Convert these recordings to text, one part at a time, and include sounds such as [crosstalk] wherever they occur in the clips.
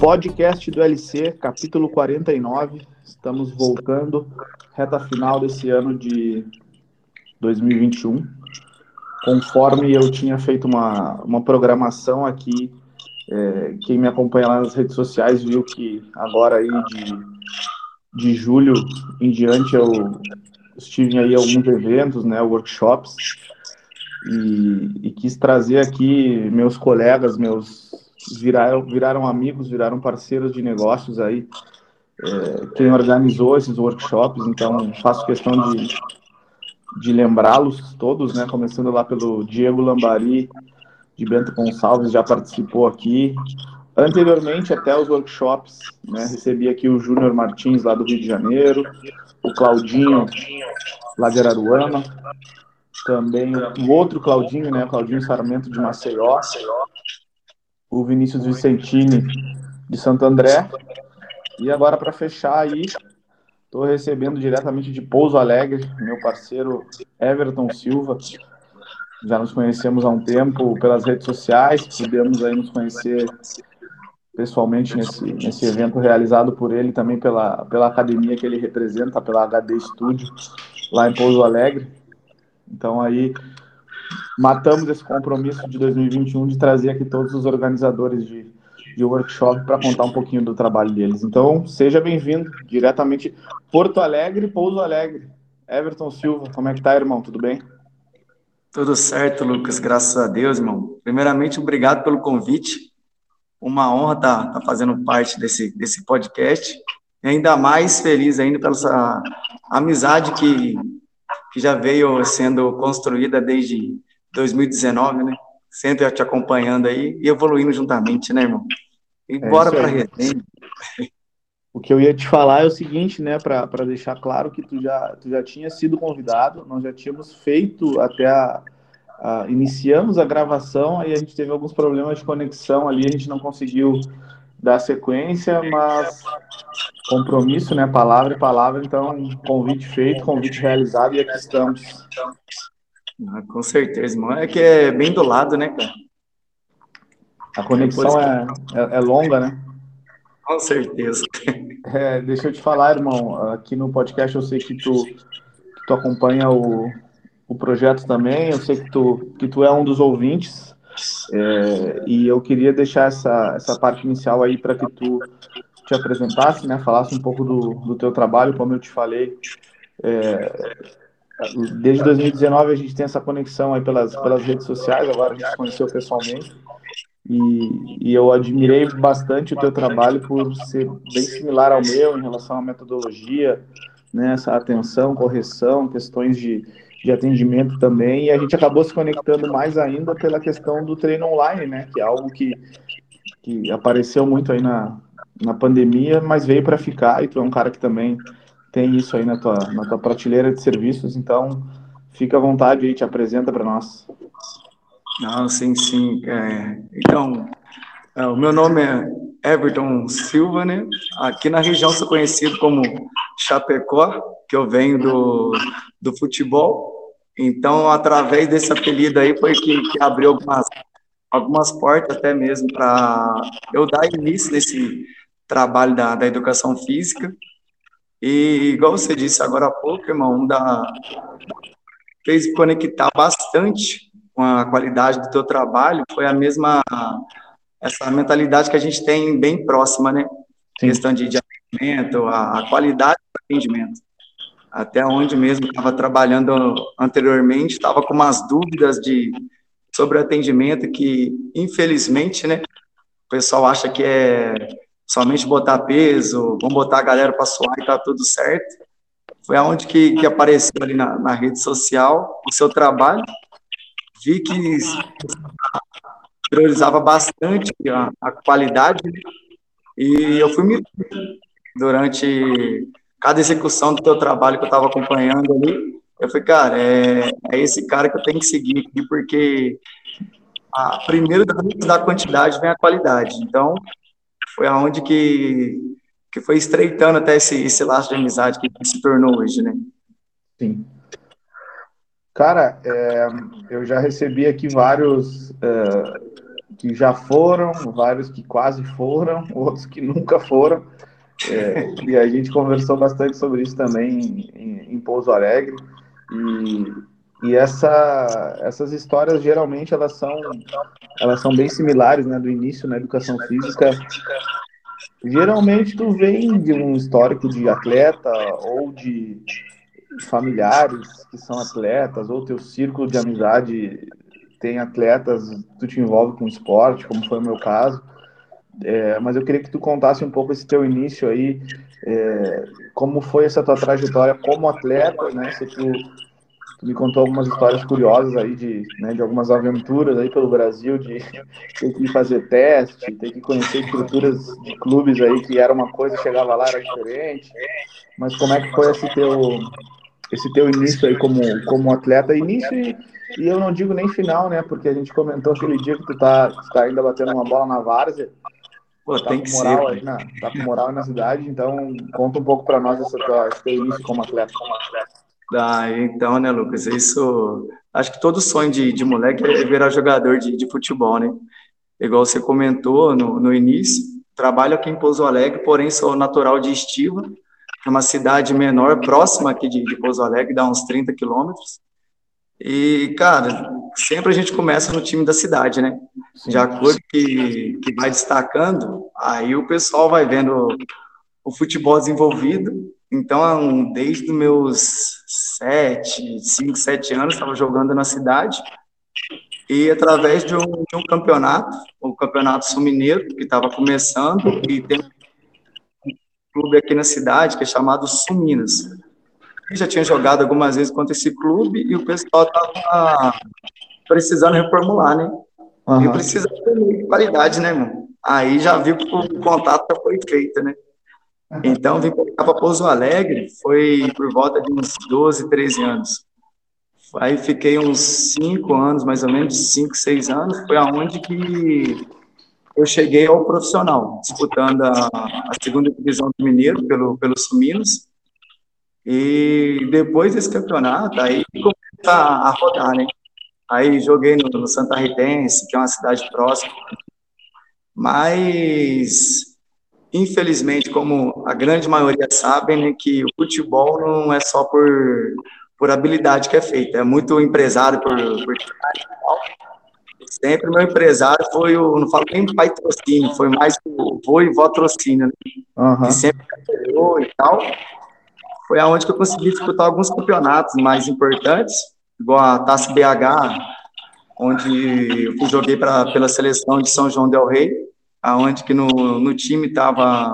Podcast do LC, capítulo 49. Estamos voltando, reta final desse ano de 2021. Conforme eu tinha feito uma, uma programação aqui, é, quem me acompanha lá nas redes sociais viu que agora aí de, de julho em diante eu estive aí alguns eventos, né, workshops, e, e quis trazer aqui meus colegas, meus viraram, viraram amigos, viraram parceiros de negócios aí, é, quem organizou esses workshops, então faço questão de, de lembrá-los todos, né, começando lá pelo Diego Lambari, de Bento Gonçalves, já participou aqui, anteriormente até os workshops, né, recebi aqui o Júnior Martins, lá do Rio de Janeiro, o Claudinho, lá de Araruama, também o outro Claudinho, né, Claudinho Sarmento de Maceió, o Vinícius Vicentini de Santo André. E agora, para fechar aí, estou recebendo diretamente de Pouso Alegre, meu parceiro Everton Silva. Já nos conhecemos há um tempo pelas redes sociais, pudemos aí nos conhecer pessoalmente nesse, nesse evento realizado por ele, também pela, pela academia que ele representa, pela HD Studio, lá em Pouso Alegre. Então aí matamos esse compromisso de 2021 de trazer aqui todos os organizadores de, de workshop para contar um pouquinho do trabalho deles. Então, seja bem-vindo diretamente Porto Alegre, Pouso Alegre. Everton Silva, como é que tá, irmão? Tudo bem? Tudo certo, Lucas, graças a Deus, irmão. Primeiramente, obrigado pelo convite. Uma honra estar tá, tá fazendo parte desse, desse podcast. E ainda mais feliz ainda pela essa amizade que, que já veio sendo construída desde 2019, né? Sempre te acompanhando aí e evoluindo juntamente, né, irmão? E é bora para resenha. O que eu ia te falar é o seguinte, né, para deixar claro que tu já, tu já tinha sido convidado, nós já tínhamos feito até a, a, iniciamos a gravação, aí a gente teve alguns problemas de conexão ali, a gente não conseguiu dar sequência, mas compromisso, né, palavra e palavra, então convite feito, convite realizado e aqui estamos. Ah, com certeza, irmão. É que é bem do lado, né, cara? A conexão é, é, é, longa, né? Com certeza. É, deixa eu te falar, irmão. Aqui no podcast eu sei que tu, que tu acompanha o, o projeto também. Eu sei que tu, que tu é um dos ouvintes. É, e eu queria deixar essa, essa parte inicial aí para que tu te apresentasse, né? Falasse um pouco do, do teu trabalho, como eu te falei. É, Desde 2019 a gente tem essa conexão aí pelas, pelas redes sociais, agora a gente se conheceu pessoalmente. E, e, eu admirei bastante o teu trabalho por ser bem similar ao meu em relação à metodologia, né, essa atenção, correção, questões de, de atendimento também. E a gente acabou se conectando mais ainda pela questão do treino online, né, que é algo que, que apareceu muito aí na, na pandemia, mas veio para ficar. E tu é um cara que também tem isso aí na tua, na tua prateleira de serviços, então fica à vontade aí, te apresenta para nós. Não, sim, sim. É, então, é, o meu nome é Everton Silva, né? Aqui na região sou conhecido como Chapecó, que eu venho do, do futebol. Então, através desse apelido aí foi que, que abriu algumas, algumas portas até mesmo para eu dar início nesse trabalho da, da educação física. E, igual você disse agora há pouco, irmão, da, fez conectar bastante com a qualidade do teu trabalho, foi a mesma, essa mentalidade que a gente tem bem próxima, né? Sim. Questão de, de atendimento, a, a qualidade do atendimento. Até onde mesmo estava trabalhando anteriormente, estava com umas dúvidas de sobre atendimento que, infelizmente, né, o pessoal acha que é somente botar peso, vamos botar a galera para suar e tá tudo certo. Foi aonde que, que apareceu ali na, na rede social o seu trabalho. Vi que priorizava bastante a, a qualidade né? e eu fui me durante cada execução do teu trabalho que eu estava acompanhando ali. Eu falei, cara, é, é esse cara que eu tenho que seguir aqui, porque a, primeiro da quantidade vem a qualidade. Então, foi aonde que, que foi estreitando até esse, esse laço de amizade que se tornou hoje, né? Sim. Cara, é, eu já recebi aqui vários é, que já foram, vários que quase foram, [laughs] outros que nunca foram. É, e a gente conversou bastante sobre isso também em, em Pouso Alegre. E, e essa, essas histórias geralmente elas são, elas são bem similares, né? Do início na educação física. Geralmente tu vem de um histórico de atleta ou de familiares que são atletas, ou teu círculo de amizade tem atletas, tu te envolve com esporte, como foi o meu caso. É, mas eu queria que tu contasse um pouco esse teu início aí, é, como foi essa tua trajetória como atleta, né? Se tu, tu, me contou algumas histórias curiosas aí de, né, de algumas aventuras aí pelo Brasil, de [laughs] ter que fazer teste, ter que conhecer estruturas de clubes aí que era uma coisa, chegava lá era diferente. Mas como é que foi esse teu esse teu início aí como, como atleta, início e, e eu não digo nem final, né? Porque a gente comentou aquele dia que tu tá, tu tá ainda batendo uma bola na várzea, Pô, tá tem com moral ser, aí na, tá com moral na cidade, então conta um pouco para nós essa tua, início como atleta. Ah, então, né, Lucas, isso, acho que todo sonho de, de moleque é virar jogador de, de futebol, né? Igual você comentou no, no início, trabalho aqui em Pouso Alegre, porém sou natural de Estiva, que é uma cidade menor, próxima aqui de, de Pouso Alegre, dá uns 30 quilômetros. E, cara, sempre a gente começa no time da cidade, né? De acordo que, que vai destacando, aí o pessoal vai vendo o futebol desenvolvido. Então, desde os meus sete, cinco, sete anos, estava jogando na cidade. E através de um, de um campeonato, o Campeonato Sul Mineiro, que estava começando, e tem um clube aqui na cidade que é chamado Sul Minas já tinha jogado algumas vezes contra esse clube e o pessoal estava precisando reformular, né? Uhum. E precisa de qualidade, né, irmão? Aí já viu que o contato já foi feito, né? Então, vim para Pouso Alegre, foi por volta de uns 12, 13 anos. Aí fiquei uns 5 anos, mais ou menos, 5, 6 anos, foi aonde que eu cheguei ao profissional, disputando a, a segunda divisão do Mineiro pelo, pelo Suminos, e depois desse campeonato, aí começa a rodar, né? Aí joguei no, no Santa Ritense, que é uma cidade próxima. Mas, infelizmente, como a grande maioria sabe, né, que o futebol não é só por, por habilidade que é feito, é muito empresário por, por sempre meu empresário foi o, não falo nem patrocínio, foi mais o vô e vó trocínio, né? Uhum. Que sempre apoiou e tal foi aonde que eu consegui disputar alguns campeonatos mais importantes, igual a Taça BH, onde eu joguei pra, pela seleção de São João del Rei, aonde que no, no time estava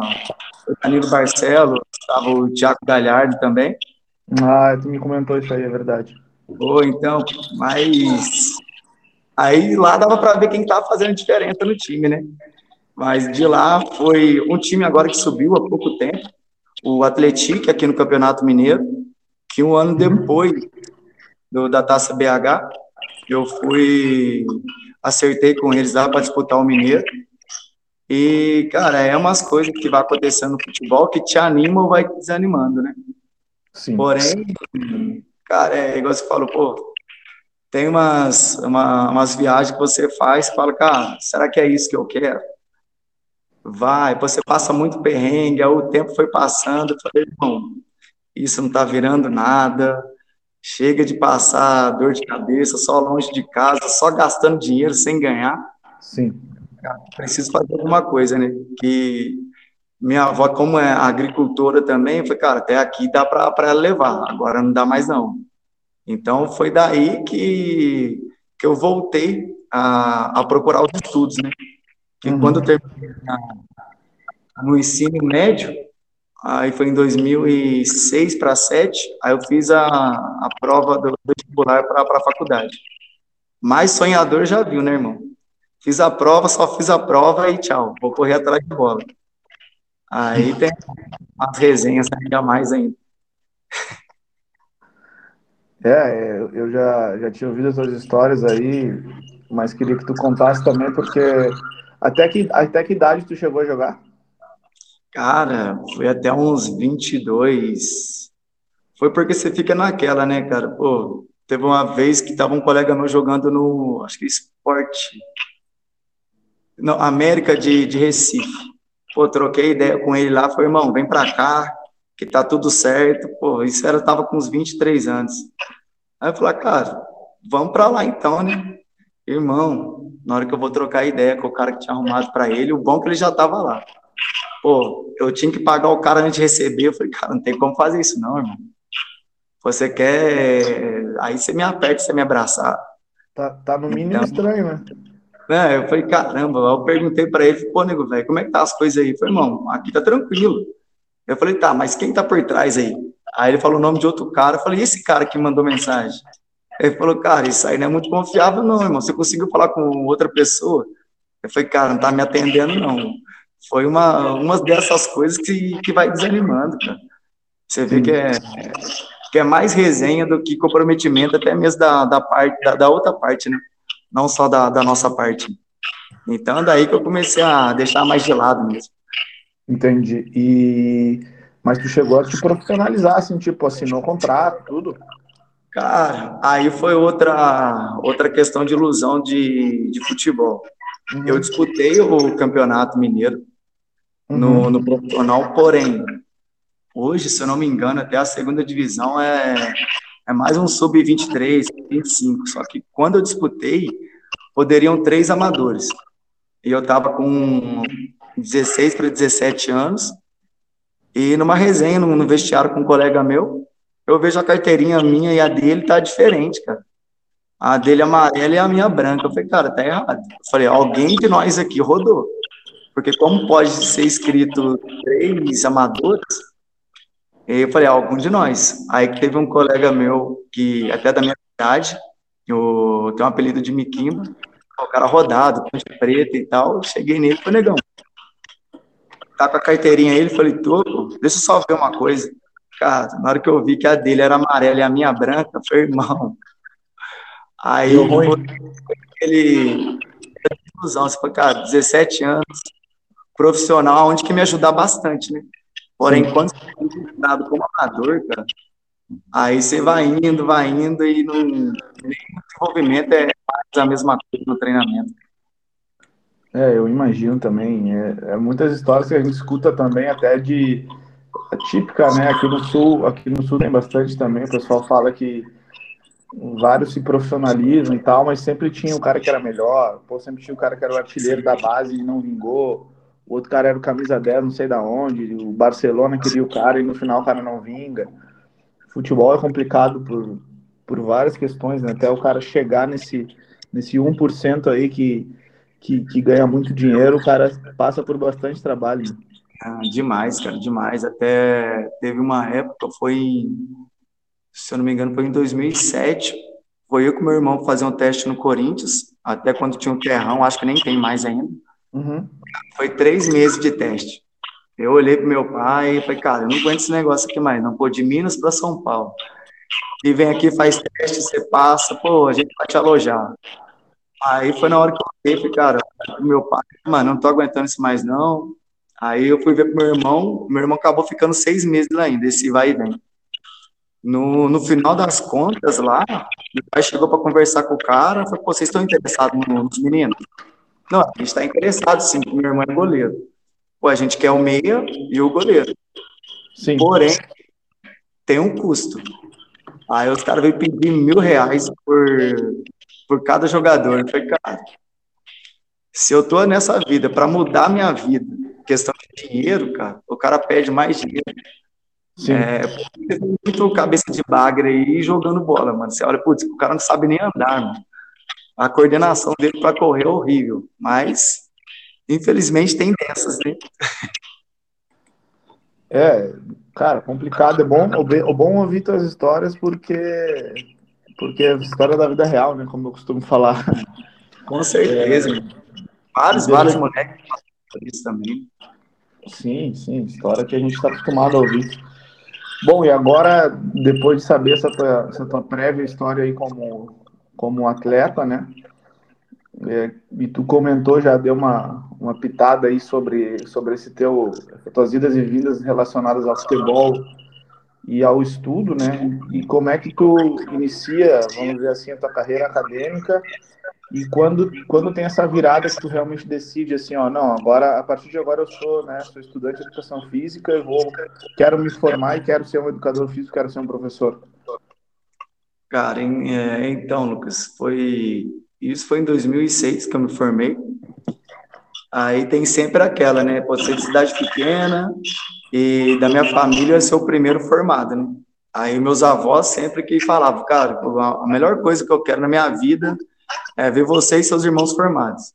o Danilo Barcelo, estava o Tiago Galhardo também. Ah, tu me comentou isso aí, é verdade. Oh, então, mas aí lá dava para ver quem estava fazendo diferença no time, né? Mas de lá foi um time agora que subiu há pouco tempo, o Atlético aqui no Campeonato Mineiro, que um ano depois do, da Taça BH, eu fui, acertei com eles lá para disputar o Mineiro. E, cara, é umas coisas que vai acontecendo no futebol que te animam ou vai te desanimando, né? Sim. Porém, cara, é igual você falou, pô, tem umas, uma, umas viagens que você faz fala, cara, será que é isso que eu quero? Vai, você passa muito perrengue, aí o tempo foi passando, eu falei, irmão, isso não está virando nada, chega de passar dor de cabeça, só longe de casa, só gastando dinheiro sem ganhar. Sim. Preciso fazer alguma coisa, né? Que minha avó, como é agricultora também, foi, cara, até aqui dá para levar, agora não dá mais não. Então foi daí que, que eu voltei a, a procurar os estudos, né? Que uhum. quando eu terminei no ensino médio, aí foi em 2006 para 2007, aí eu fiz a, a prova do vestibular para a faculdade. Mais sonhador já viu, né, irmão? Fiz a prova, só fiz a prova e tchau, vou correr atrás de bola. Aí tem as resenhas ainda mais ainda. É, é, eu já, já tinha ouvido as suas histórias aí, mas queria que tu contasse também, porque até que, até que idade tu chegou a jogar? Cara, foi até uns 22. Foi porque você fica naquela, né, cara? Pô, teve uma vez que tava um colega meu jogando no, acho que esporte. Não, América de, de Recife. Pô, troquei ideia com ele lá, foi, irmão, vem pra cá, que tá tudo certo. Pô, isso era, tava com uns 23 anos. Aí eu falei, ah, cara, vamos pra lá então, né? Irmão, na hora que eu vou trocar ideia com o cara que tinha arrumado para ele, o bom é que ele já tava lá. Pô, eu tinha que pagar o cara antes de receber. Eu falei, cara, não tem como fazer isso, não, irmão. Você quer. Aí você me aperta, você me abraçar. Tá, tá no mínimo então, estranho, né? É, eu falei, caramba, eu perguntei para ele, pô, nego, velho, como é que tá as coisas aí? Eu falei, irmão, aqui tá tranquilo. Eu falei, tá, mas quem tá por trás aí? Aí ele falou o nome de outro cara. Eu falei, e esse cara que mandou mensagem? Ele falou, cara, isso aí não é muito confiável, não, irmão. Você conseguiu falar com outra pessoa? Eu falei, cara, não tá me atendendo, não. Foi uma, uma dessas coisas que, que vai desanimando, cara. Você vê que é, que é mais resenha do que comprometimento, até mesmo da, da, parte, da, da outra parte, né? não só da, da nossa parte. Então, daí que eu comecei a deixar mais de lado mesmo. Entendi. E mas tu chegou a te profissionalizar, assim, tipo, assinou contrato, tudo? Cara, aí foi outra outra questão de ilusão de, de futebol. Uhum. Eu disputei o campeonato mineiro uhum. no, no profissional, porém, hoje, se eu não me engano, até a segunda divisão é, é mais um sub-23, 25. Só que quando eu disputei, poderiam três amadores. E eu estava com 16 para 17 anos. E numa resenha no, no, vestiário com um colega meu, eu vejo a carteirinha minha e a dele tá diferente, cara. A dele amarela e a minha branca. Eu falei, cara, tá errado. Eu falei, alguém de nós aqui rodou. Porque como pode ser escrito três amadores, eu falei, algum de nós. Aí que teve um colega meu, que até da minha idade, eu tenho um apelido de Miquimba, o cara rodado, ponte preta e tal. Cheguei nele e falei, negão, tá com a carteirinha aí? Ele falei, tô, deixa eu só ver uma coisa. Cara, na hora que eu vi que a dele era amarela e a minha branca, foi irmão. Aí eu aquele ilusão, você foi, cara, 17 anos, profissional, onde que me ajudar bastante, né? Porém, quando você é registrado como amador, cara, aí você vai indo, vai indo e não, nenhum desenvolvimento é a mesma coisa no treinamento. É, eu imagino também. É, é, muitas histórias que a gente escuta também, até de típica, né? Aqui no sul, aqui no sul tem bastante também. O pessoal fala que vários se profissionalizam e tal, mas sempre tinha o cara que era melhor. Pô, sempre tinha o cara que era o artilheiro da base e não vingou. O outro cara era o camisa 10, não sei da onde. O Barcelona queria o cara e no final o cara não vinga. Futebol é complicado por, por várias questões, né? Até o cara chegar nesse, nesse 1% aí que, que, que ganha muito dinheiro, o cara passa por bastante trabalho. Ah, demais, cara, demais. Até teve uma época, foi, se eu não me engano, foi em 2007. Foi eu com meu irmão fazer um teste no Corinthians, até quando tinha um terrão, acho que nem tem mais ainda. Uhum. Foi três meses de teste. Eu olhei pro meu pai e falei, cara, eu não aguento esse negócio aqui mais, não. Pô, de Minas para São Paulo. E vem aqui, faz teste, você passa, pô, a gente vai te alojar. Aí foi na hora que eu olhei, falei, cara, meu pai, mano, não tô aguentando isso mais não. Aí eu fui ver pro meu irmão, meu irmão acabou ficando seis meses lá ainda, esse vai e vem. No, no final das contas lá, meu pai chegou para conversar com o cara, falou, pô, vocês estão interessados nos meninos? Não, a gente está interessado sim, porque meu irmão é goleiro. Pô, a gente quer o meia e o goleiro. Sim. Porém, tem um custo. Aí os caras veio pedir mil reais por, por cada jogador. Eu falei, cara, se eu tô nessa vida para mudar minha vida, questão de dinheiro, cara, o cara pede mais dinheiro. Sim. É, muito cabeça de bagre aí jogando bola, mano. Você olha, putz, o cara não sabe nem andar, mano. A coordenação dele para correr é horrível, mas infelizmente tem dessas, né? É, cara, complicado. É bom, o bom ouvir tuas histórias porque porque é história da vida real, né? Como eu costumo falar. Com certeza. É, vários, vários moleques isso também. Sim, sim, história que a gente está acostumado a ouvir. Bom, e agora, depois de saber essa tua, essa tua prévia história aí como, como atleta, né? É, e tu comentou, já deu uma, uma pitada aí sobre, sobre esse teu, tuas idas e vindas relacionadas ao futebol e ao estudo, né? E como é que tu inicia, vamos dizer assim, a tua carreira acadêmica E quando, quando tem essa virada que tu realmente decide assim, ó, não, agora, a partir de agora eu sou, né, sou estudante de educação física, eu vou, quero me formar e quero ser um educador físico, quero ser um professor. Cara, é, então, Lucas, foi, isso foi em 2006 que eu me formei. Aí tem sempre aquela, né, pode ser de cidade pequena e da minha família ser o primeiro formado, né. Aí meus avós sempre que falavam, cara, a melhor coisa que eu quero na minha vida é ver você e seus irmãos formados.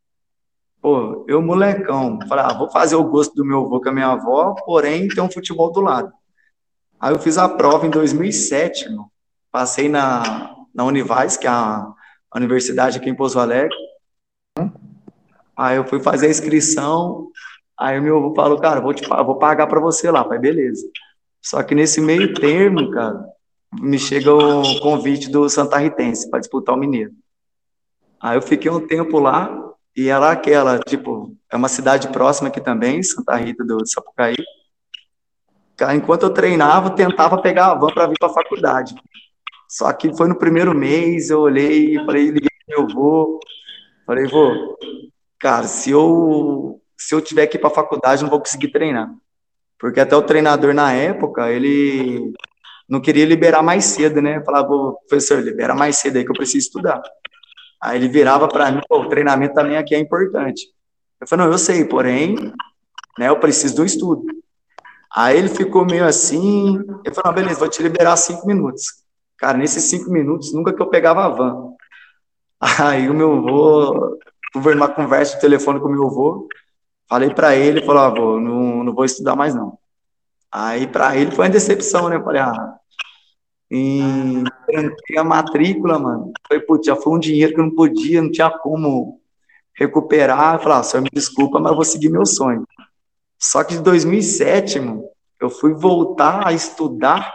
Pô, eu molecão, falei, ah, vou fazer o gosto do meu avô com a minha avó, porém tem um futebol do lado. Aí eu fiz a prova em 2007, mano. passei na, na Univais, que é a, a universidade aqui em Pouso Alegre. Aí eu fui fazer a inscrição, aí meu avô falou, cara, vou, te, vou pagar para você lá, pai, beleza. Só que nesse meio termo, cara, me chega o convite do Santa Ritense para disputar o Mineiro. Aí eu fiquei um tempo lá e era aquela, tipo, é uma cidade próxima aqui também, Santa Rita do Sapucaí. Enquanto eu treinava, eu tentava pegar a van para vir para a faculdade. Só que foi no primeiro mês, eu olhei e falei, liguei meu avô, falei, vô, cara, se eu se eu tiver que ir para a faculdade, não vou conseguir treinar. Porque até o treinador na época, ele não queria liberar mais cedo, né? Falava, professor, libera mais cedo aí que eu preciso estudar. Aí ele virava para mim, o treinamento também aqui é importante. Eu falei, não, eu sei, porém, né, eu preciso do estudo. Aí ele ficou meio assim, eu falei, não, beleza, vou te liberar cinco minutos. Cara, nesses cinco minutos, nunca que eu pegava a van. Aí o meu avô, fui uma conversa de telefone com o meu avô, falei para ele, falou, avô, não, não vou estudar mais não. Aí para ele foi uma decepção, né? Eu falei, ah, e tranquei a matrícula, mano. Foi, putz, já foi um dinheiro que eu não podia, não tinha como recuperar. Eu falei, ah, senhor, me desculpa, mas eu vou seguir meu sonho. Só que em 2007, mano, eu fui voltar a estudar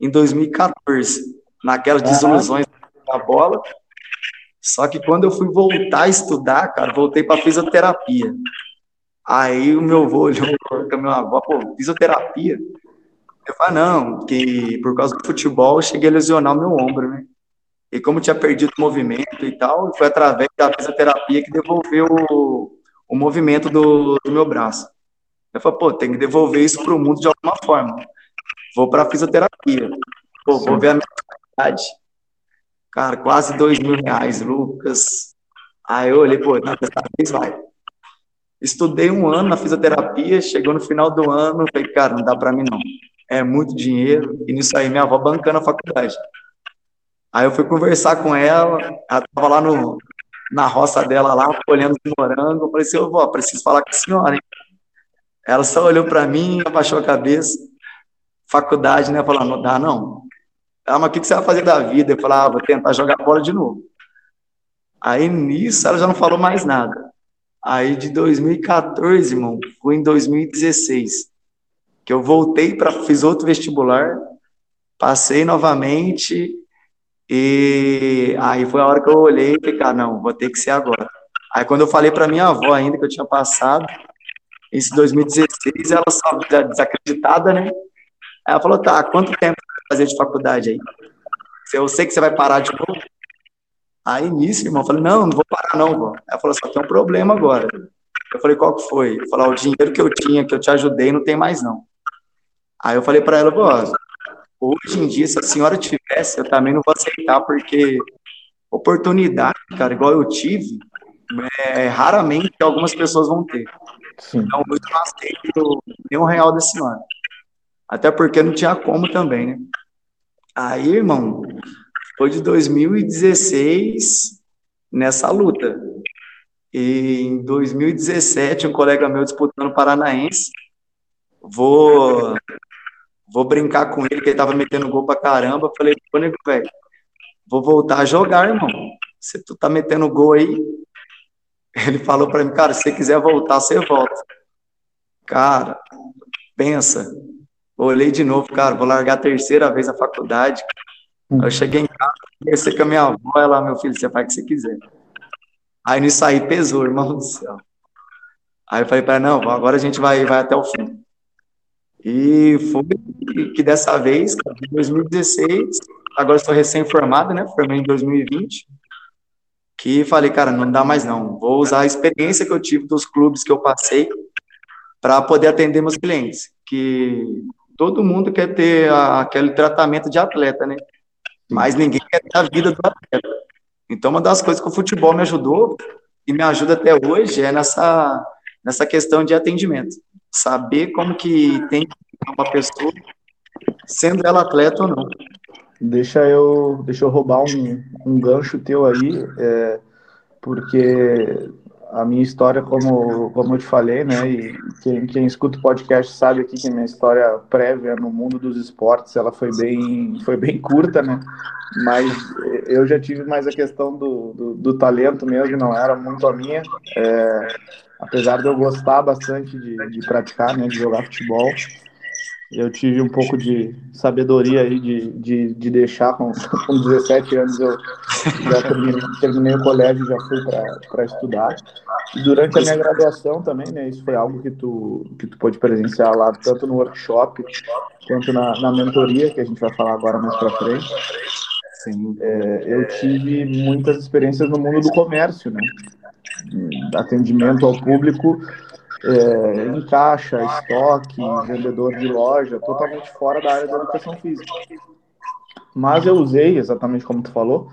em 2014, naquelas desilusões da bola. Só que quando eu fui voltar a estudar, cara, voltei para fisioterapia. Aí o meu avô olhou para minha avó, pô, fisioterapia? Eu falei, não, que por causa do futebol eu cheguei a lesionar o meu ombro, né? E como tinha perdido o movimento e tal, foi através da fisioterapia que devolveu o, o movimento do, do, meu braço. Eu falei, pô, tem que devolver isso para o mundo de alguma forma. Vou para a fisioterapia. Pô, vou ver a minha qualidade. Cara, quase dois mil reais, Lucas. Aí eu olhei, pô, na dessa vez vai. Estudei um ano na fisioterapia, chegou no final do ano, falei, cara, não dá para mim não é muito dinheiro, e nisso aí minha avó bancando a faculdade. Aí eu fui conversar com ela, ela estava lá no, na roça dela, lá, colhendo morango, eu falei assim, vó, preciso falar com a senhora, hein? Ela só olhou para mim, abaixou a cabeça, faculdade, né, falou, não dá não. Ela, mas o que você vai fazer da vida? Eu falei, ah, vou tentar jogar bola de novo. Aí nisso ela já não falou mais nada. Aí de 2014, irmão, fui em 2016 que eu voltei para fiz outro vestibular, passei novamente e aí foi a hora que eu olhei e falei, cara, não, vou ter que ser agora. Aí quando eu falei para minha avó ainda que eu tinha passado, em 2016, ela estava desacreditada, né? Ela falou, tá, quanto tempo você vai fazer de faculdade aí? Eu sei que você vai parar de novo. Aí nisso, irmão, eu falei, não, não vou parar não, vó. Ela falou, só tem um problema agora. Eu falei, qual que foi? Eu falei, o dinheiro que eu tinha, que eu te ajudei, não tem mais não. Aí eu falei para ela, vó, hoje em dia, se a senhora tivesse, eu também não vou aceitar, porque oportunidade, cara, igual eu tive, é, raramente algumas pessoas vão ter. Sim. Então, eu não aceito nenhum real da senhora. Até porque não tinha como também, né? Aí, irmão, foi de 2016 nessa luta. E em 2017, um colega meu disputando o Paranaense, vou vou brincar com ele, que ele tava metendo gol pra caramba. Falei, pô, nego, velho, vou voltar a jogar, irmão. Se tu tá metendo gol aí. [laughs] Ele falou pra mim, cara, se você quiser voltar, você volta. Cara, pensa. Olhei de novo, cara, vou largar a terceira vez a faculdade. Eu cheguei em casa, conversei com a minha avó, ela, meu filho, você faz o que você quiser. Aí nisso aí pesou, [laughs] irmão do céu. Aí eu falei para não, agora a gente vai, vai até o fim. E foi que dessa vez, em 2016, agora estou recém-formado, né? Formei em 2020. que falei, cara, não dá mais não. Vou usar a experiência que eu tive dos clubes que eu passei para poder atender meus clientes. Que todo mundo quer ter a, aquele tratamento de atleta, né? Mas ninguém quer ter a vida do atleta. Então, uma das coisas que o futebol me ajudou e me ajuda até hoje é nessa, nessa questão de atendimento. Saber como que tem uma pessoa, sendo ela atleta ou não. Deixa eu, deixa eu roubar um, um gancho teu aí, é, porque a minha história, como, como eu te falei, né, e quem, quem escuta o podcast sabe aqui que minha história prévia no mundo dos esportes, ela foi bem, foi bem curta, né, mas eu já tive mais a questão do, do, do talento mesmo, não era muito a minha, é, apesar de eu gostar bastante de, de praticar, né, de jogar futebol, eu tive um pouco de sabedoria aí de, de, de deixar com, [laughs] com 17 anos eu já terminei, terminei o colégio já fui para estudar e durante a minha graduação também né isso foi algo que tu que tu pôde presenciar lá tanto no workshop quanto na, na mentoria que a gente vai falar agora mais para frente Sim. É, eu tive muitas experiências no mundo do comércio né atendimento ao público é, em caixa, estoque, vendedor de loja, totalmente fora da área da educação física. Mas eu usei, exatamente como tu falou,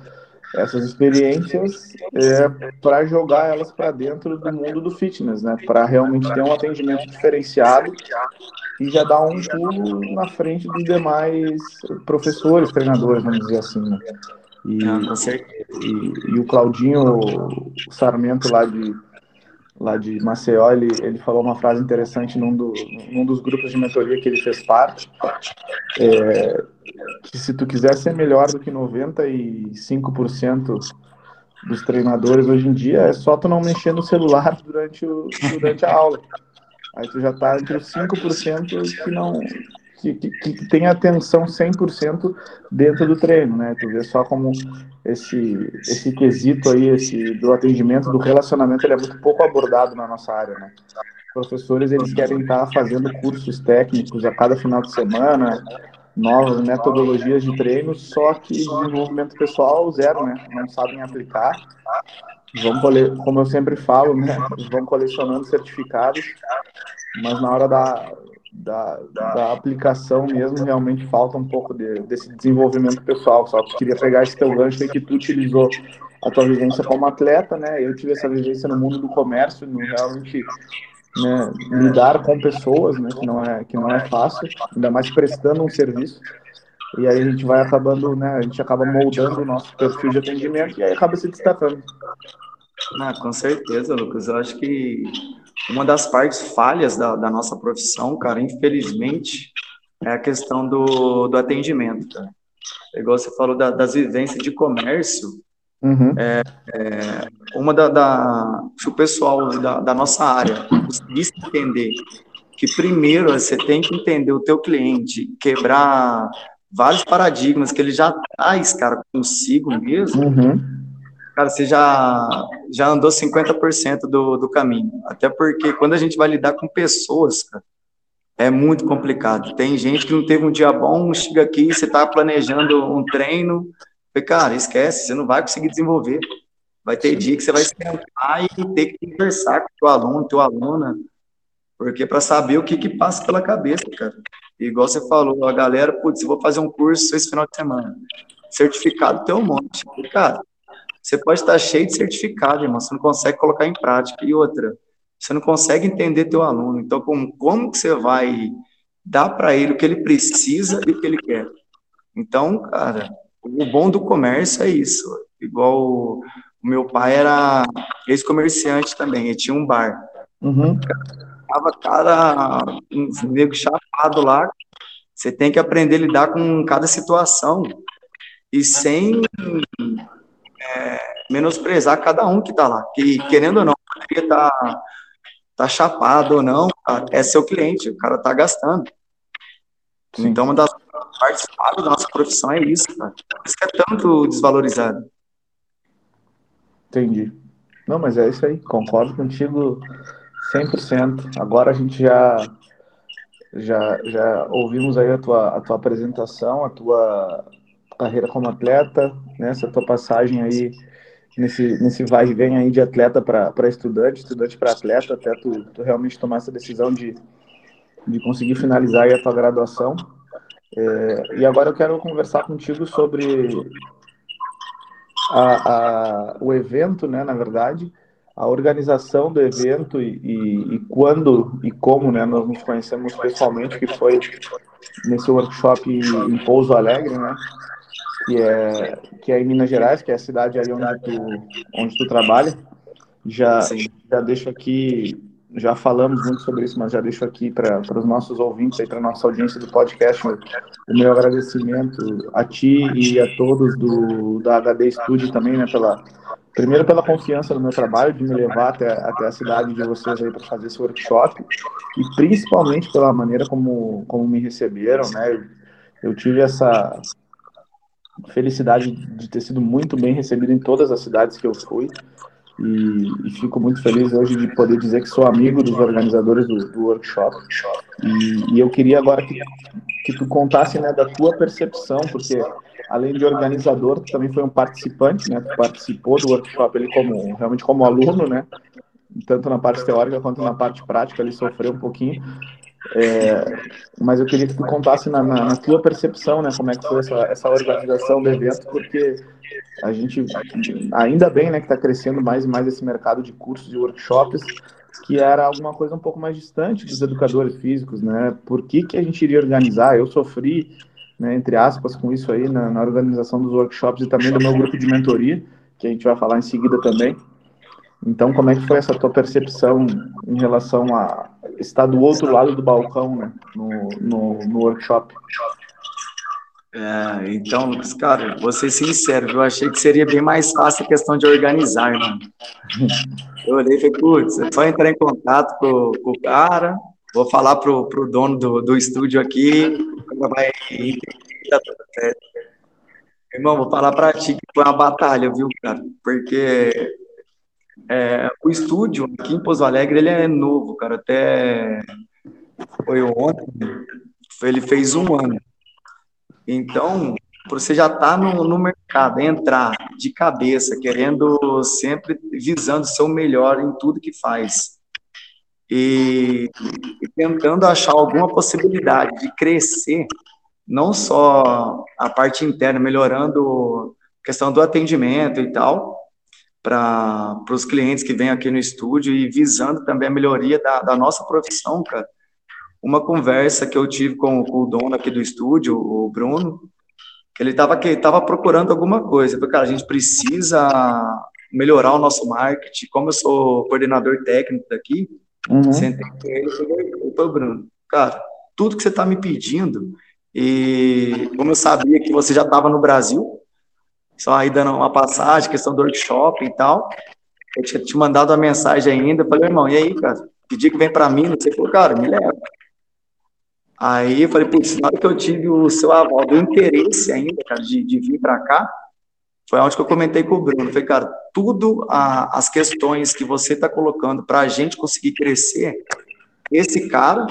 essas experiências é, para jogar elas para dentro do mundo do fitness, né? Para realmente ter um atendimento diferenciado e já dar um pulo na frente dos demais professores, treinadores, vamos dizer assim, né? E, ah, e, e o Claudinho Sarmento lá de lá de Maceió, ele, ele falou uma frase interessante num, do, num dos grupos de mentoria que ele fez parte, é, que se tu quiser ser melhor do que 95% dos treinadores hoje em dia, é só tu não mexer no celular durante, o, durante a aula. Aí tu já tá entre os 5% que não, que, que, tem atenção 100% dentro do treino, né? Tu vê só como esse, esse quesito aí, esse do atendimento, do relacionamento, ele é muito pouco abordado na nossa área, né? Professores, eles querem estar fazendo cursos técnicos a cada final de semana, novas metodologias de treino, só que desenvolvimento pessoal zero, né? Não sabem aplicar. Vão, como eu sempre falo, né? Vão colecionando certificados, mas na hora da, da, da aplicação mesmo, realmente falta um pouco de, desse desenvolvimento pessoal. Só que queria pegar esse teu gancho aí que tu utilizou a tua vivência como atleta, né? Eu tive essa vivência no mundo do comércio, no realmente né, lidar com pessoas, né? Que não é que não é fácil, ainda mais prestando um serviço. E aí a gente vai acabando, né? A gente acaba moldando o nosso perfil de atendimento e aí acaba se destacando. Ah, com certeza, Lucas. Eu acho que uma das partes falhas da, da nossa profissão, cara, infelizmente, é a questão do, do atendimento, cara. É igual você falou da, das vivências de comércio, uhum. é, é, uma da, da, se o pessoal da, da nossa área conseguisse entender que primeiro você tem que entender o teu cliente, quebrar vários paradigmas que ele já traz, cara, consigo mesmo, uhum cara, você já, já andou 50% do, do caminho. Até porque quando a gente vai lidar com pessoas, cara, é muito complicado. Tem gente que não teve um dia bom, chega aqui, você está planejando um treino, cara, esquece, você não vai conseguir desenvolver. Vai ter dia que você vai sentar e ter que conversar com o teu aluno, teu aluna, porque para saber o que que passa pela cabeça, cara. igual você falou, a galera, putz, eu vou fazer um curso esse final de semana. Certificado tem um monte. Cara, você pode estar cheio de certificado, irmão, você não consegue colocar em prática. E outra, você não consegue entender teu aluno. Então, como, como que você vai dar para ele o que ele precisa e o que ele quer? Então, cara, o bom do comércio é isso. Igual o, meu pai era ex-comerciante também, ele tinha um bar. Uhum. Tava cara, um nego chapado lá. Você tem que aprender a lidar com cada situação e sem é, menosprezar cada um que está lá. Que, querendo ou não, poderia estar tá, tá chapado ou não, é seu cliente, o cara está gastando. Sim. Então, uma das partes da nossa profissão é isso, cara. Por isso que é tanto desvalorizado. Entendi. Não, mas é isso aí, concordo contigo 100%. Agora a gente já já, já ouvimos aí a tua, a tua apresentação, a tua carreira como atleta, né, essa tua passagem aí nesse, nesse vai e vem aí de atleta para estudante, estudante para atleta, até tu, tu realmente tomar essa decisão de, de conseguir finalizar a tua graduação. É, e agora eu quero conversar contigo sobre a, a, o evento, né, na verdade, a organização do evento e, e, e, quando e como né, nós nos conhecemos pessoalmente, que foi nesse workshop em Pouso Alegre, né, que é, que é em Minas Gerais, que é a cidade aí onde tu, onde tu trabalha. Já, já deixo aqui já falamos muito sobre isso, mas já deixo aqui para os nossos ouvintes, para a nossa audiência do podcast, o, meu agradecimento a ti e a todos do, da HD Studio também, né, pela, primeiro pela confiança no meu trabalho, de me levar até, até a cidade de vocês aí para fazer esse workshop, e principalmente pela maneira como, como me receberam, né, eu, eu tive essa felicidade de ter sido muito bem recebido em todas as cidades que eu fui, e, e, fico muito feliz hoje de poder dizer que sou amigo dos organizadores do, do workshop. E, e, eu queria agora que, que tu contasse né, da tua percepção, porque além de organizador, tu também foi um participante, né? Tu participou do workshop ele como realmente como aluno, né? Tanto na parte teórica quanto na parte prática, ele sofreu um pouquinho. É, mas eu queria que tu contasse na, na, na, tua percepção, né, como é que foi essa, essa organização do evento, porque a gente, ainda bem, né, que está crescendo mais e mais esse mercado de cursos e workshops, que era alguma coisa um pouco mais distante dos educadores físicos, né? Por que, que a gente iria organizar? Eu sofri, né, entre aspas, com isso aí na, na organização dos workshops e também do meu grupo de mentoria, que a gente vai falar em seguida também. Então, como é que foi essa tua percepção em relação a estar do outro lado do balcão, né, no, no, no workshop? É, então, Lucas, cara, vou ser sincero, eu achei que seria bem mais fácil a questão de organizar, mano. Eu olhei e falei, putz, é só entrar em contato com, com, o cara, vou falar pro, pro dono do, do estúdio aqui, vai tá tudo certo. Irmão, vou falar pra ti que foi uma batalha, viu, cara? Porque é, o estúdio aqui em Pouso Alegre, ele é novo, cara, até foi ontem, ele fez um ano. Então, você já está no, no, mercado, entrar de cabeça, querendo sempre visando ser o melhor em tudo que faz. E, e, tentando achar alguma possibilidade de crescer, não só a parte interna, melhorando a questão do atendimento e tal, para os clientes que vêm aqui no estúdio e visando também a melhoria da, da nossa profissão, cara uma conversa que eu tive com, com, o dono aqui do estúdio, o Bruno, que ele estava que tava procurando alguma coisa. Eu falei, cara, a gente precisa melhorar o nosso marketing. Como eu sou coordenador técnico daqui, uhum. sentei com ele e falei, Bruno, cara, tudo que você está me pedindo, e como eu sabia que você já estava no Brasil, só aí dando uma passagem, questão do workshop e tal, eu tinha te mandado uma mensagem ainda, falei, irmão, e aí, cara, pedi que vem para mim, você falou, cara, me leva. Aí eu falei, putz, na hora que eu tive o seu aval do interesse ainda, cara, de, de vir para cá, foi onde que eu comentei com o Bruno. Falei, cara, tudo a, as questões que você está colocando para a gente conseguir crescer, esse cara,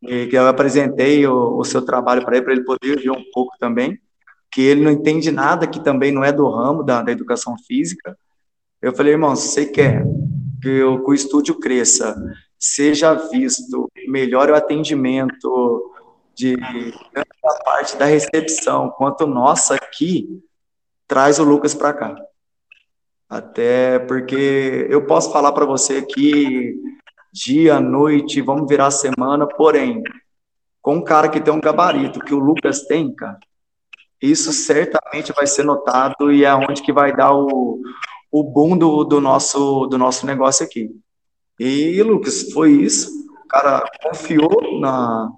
que eu apresentei o, o seu trabalho para ele, para ele poder ver um pouco também, que ele não entende nada, que também não é do ramo da, da educação física. Eu falei, irmão, se você quer que o, que o estúdio cresça seja visto, melhore o atendimento de tanto da parte da recepção quanto nossa aqui, traz o Lucas para cá. Até porque eu posso falar para você aqui dia, noite, vamos virar semana, porém, com um cara que tem um gabarito que o Lucas tem, cara, isso certamente vai ser notado e é onde que vai dar o, o boom do, do, nosso, do nosso negócio aqui. E, Lucas, foi isso. O cara confiou na,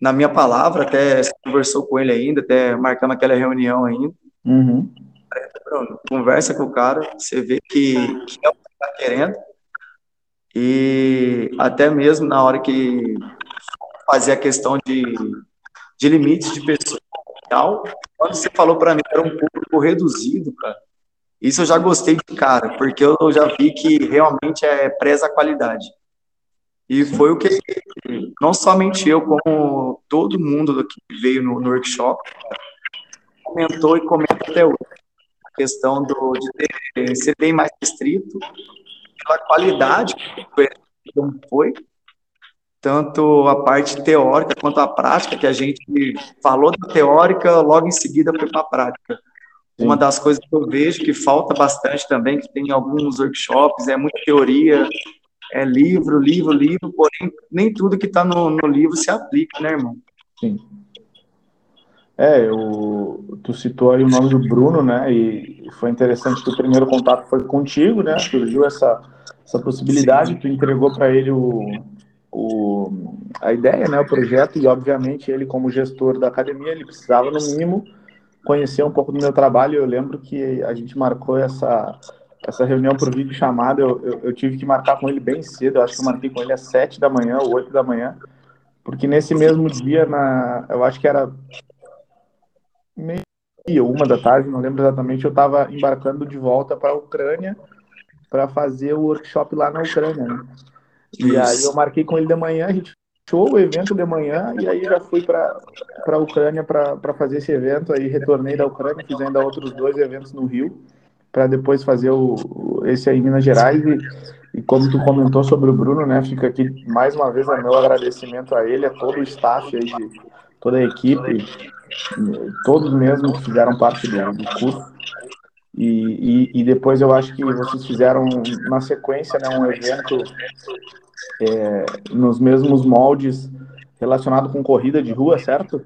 na minha palavra, até conversou com ele ainda, até marcamos aquela reunião ainda. Uhum. Bruno, conversa com o cara, você vê que, que é o que está querendo. E até mesmo na hora que fazer a questão de, de limites de pessoas e tal, quando você falou para mim era um público reduzido, cara, isso eu já gostei de cara, porque eu já vi que realmente é preza a qualidade. E foi o que não somente eu, como todo mundo que veio no, no workshop, comentou e comenta até hoje. questão do, de ter, ser bem mais restrito, pela qualidade que foi, tanto a parte teórica quanto a prática, que a gente falou da teórica, logo em seguida foi para a prática. Sim. Uma das coisas que eu vejo que falta bastante também, que tem alguns workshops, é muita teoria, é livro, livro, livro, porém nem tudo que está no, no livro se aplica, né, irmão? Sim. É, eu, tu citou aí o nome do Bruno, né? E foi interessante que o primeiro contato foi contigo, né? Surgiu essa, essa possibilidade, Sim. tu entregou para ele o, o, a ideia, né? O projeto, e obviamente ele, como gestor da academia, ele precisava, no mínimo, conhecer um pouco do meu trabalho. Eu lembro que a gente marcou essa, essa reunião por vídeo chamada. Eu, eu, eu, tive que marcar com ele bem cedo. Eu acho que eu marquei com ele às sete da manhã ou oito da manhã, porque nesse mesmo dia, na, eu acho que era meia, uma da tarde, não lembro exatamente, eu estava embarcando de volta para a Ucrânia para fazer o workshop lá na Ucrânia, né? E aí eu marquei com ele de manhã, a gente fechou o evento de manhã e aí já fui para a Ucrânia para fazer esse evento, aí retornei da Ucrânia, fiz ainda outros dois eventos no Rio, para depois fazer o, esse aí em Minas Gerais e, e como tu comentou sobre o Bruno, né, fica aqui mais uma vez o meu agradecimento a ele, a todo o staff aí de toda a equipe, todos mesmo que fizeram parte do, do curso. E, e, e, depois eu acho que vocês fizeram na sequência né, um evento é, nos mesmos moldes relacionado com corrida de rua, certo?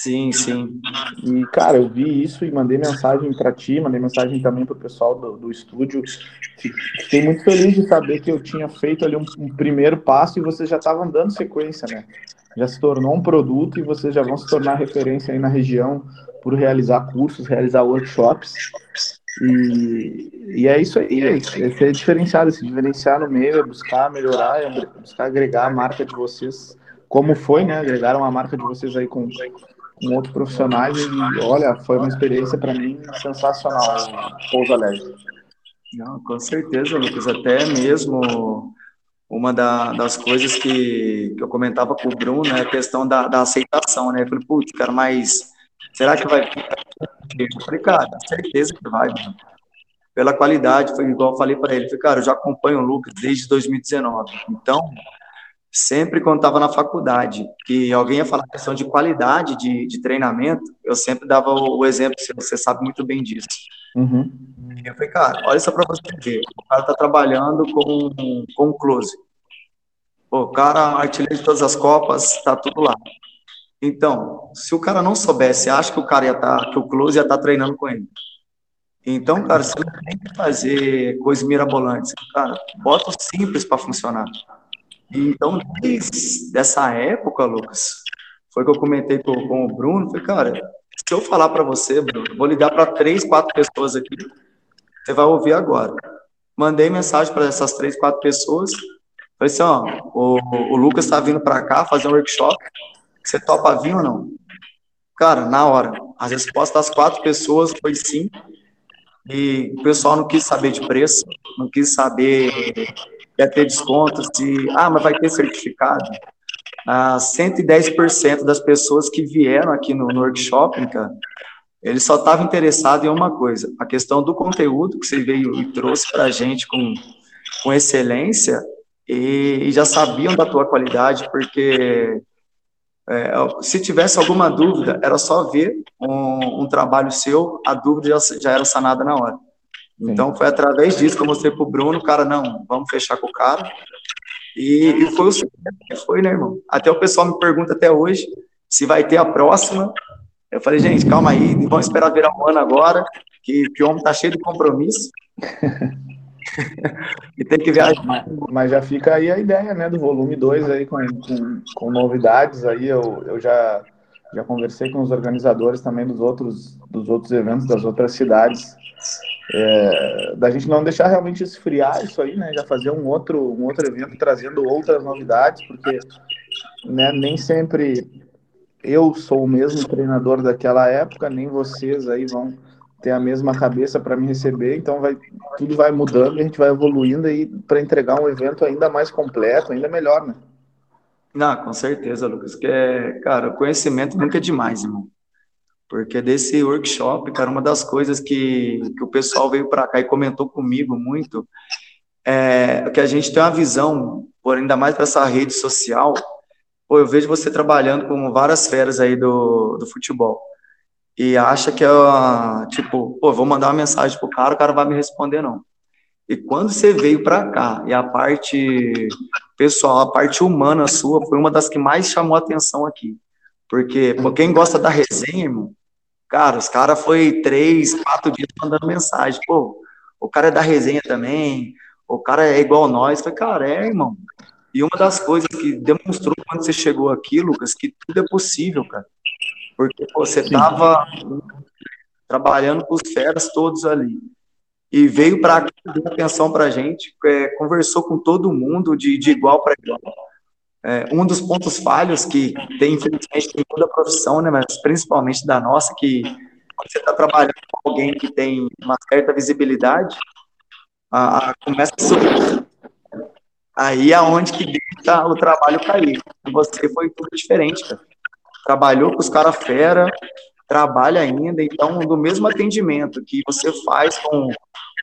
Sim, sim. E, cara, eu vi isso e mandei mensagem para ti, mandei mensagem também para o pessoal do, do estúdio. Fiquei muito feliz de saber que eu tinha feito ali um, um primeiro passo e vocês já estavam dando sequência, né? já se tornou um produto e vocês já vão se tornar referência aí na região por realizar cursos, realizar workshops. E, e é isso aí, é, é ser diferenciado, se diferenciar no meio, é buscar melhorar, é buscar agregar a marca de vocês, como foi, né? Agregaram a marca de vocês aí com, com outros profissionais e olha, foi uma experiência para mim sensacional, Pouso Alegre. Não, com certeza, Lucas, até mesmo uma da, das coisas que, que, eu comentava com o Bruno é a questão da, da aceitação, né? Eu falei, putz, cara, mas será que vai Eu falei, cara, certeza que vai, mano. Pela qualidade, foi igual eu falei para ele, falei, cara, eu já acompanho o Lucas desde 2019. Então, sempre quando estava na faculdade, que alguém ia falar questão de qualidade de, de treinamento, eu sempre dava o, o exemplo, você sabe muito bem disso. Uhum. Eu falei, cara, olha só para você ver. O cara tá trabalhando com, com close. o cara, artilheiro de todas as Copas, tá tudo lá. Então, se o cara não soubesse, acha que o cara ia estar, tá, que o close ia estar tá treinando com ele. Então, cara, você não tem que fazer coisas mirabolantes. Cara, bota o simples para funcionar. Então, desde essa época, Lucas, foi que eu comentei com, com o Bruno, falei, cara, se eu falar para você, Bruno, vou ligar para três, quatro pessoas aqui, você vai ouvir agora. Mandei mensagem para essas três, quatro pessoas. Falei assim: ó, o, o Lucas está vindo para cá fazer um workshop. Você topa vir ou não? Cara, na hora. A resposta das quatro pessoas foi sim. E o pessoal não quis saber de preço, não quis saber ia ter desconto, se, ah, mas vai ter certificado. Ah, 110% das pessoas que vieram aqui no, no workshop, cara, ele só estava interessado em uma coisa, a questão do conteúdo que você veio e trouxe para a gente com, com excelência e, e, já sabiam da tua qualidade, porque é, se tivesse alguma dúvida, era só ver um, um trabalho seu, a dúvida já, já era sanada na hora. Então, foi através disso que eu mostrei pro Bruno, cara, não, vamos fechar com o cara. E, e foi o que foi, né, irmão? Até o pessoal me pergunta até hoje se vai ter a próxima. Eu falei, gente, calma aí, vamos esperar virar um ano agora, que, que o homem tá cheio de compromisso. [laughs] [laughs] e tem que viajar. Mas, mas, já fica aí a ideia, né, do volume 2 aí com, com, com, novidades aí. Eu, eu já, já conversei com os organizadores também dos outros, dos outros eventos das outras cidades. É, da gente não deixar realmente esfriar isso aí, né? Já fazer um outro, um outro evento trazendo outras novidades, porque né, nem sempre eu sou o mesmo treinador daquela época, nem vocês aí vão ter a mesma cabeça para me receber, então vai tudo vai mudando a gente vai evoluindo aí para entregar um evento ainda mais completo, ainda melhor, né? Não, com certeza, Lucas. Que é, cara, conhecimento nunca é demais, irmão. Porque desse workshop, cara, uma das coisas que, que o pessoal veio para cá e comentou comigo muito é que a gente tem uma visão, por ainda mais para essa rede social. Pô, eu vejo você trabalhando com várias feras aí do, do futebol e acha que é, tipo, pô, vou mandar uma mensagem pro cara, o cara vai me responder, não. E quando você veio para cá e a parte pessoal, a parte humana sua foi uma das que mais chamou atenção aqui. Porque, pô, quem gosta da resenha, irmão, cara, os caras foi três, quatro dias mandando mensagem. Pô, o cara é da resenha também, o cara é igual nós. Falei, cara, é, irmão. E uma das coisas que demonstrou quando você chegou aqui, Lucas, que tudo é possível, cara. Porque pô, você estava trabalhando com os feras todos ali e veio para cá, deu atenção para a gente, é, conversou com todo mundo de, de igual para igual. É, um dos pontos falhos que tem, infelizmente, em toda a profissão, né, mas principalmente da nossa, que quando você está trabalhando com alguém que tem uma certa visibilidade, a, a começa a subir. Aí é onde que deixa o trabalho cair. E você foi tudo diferente, cara. Trabalhou com os caras fera, trabalha ainda, então, do mesmo atendimento que você faz com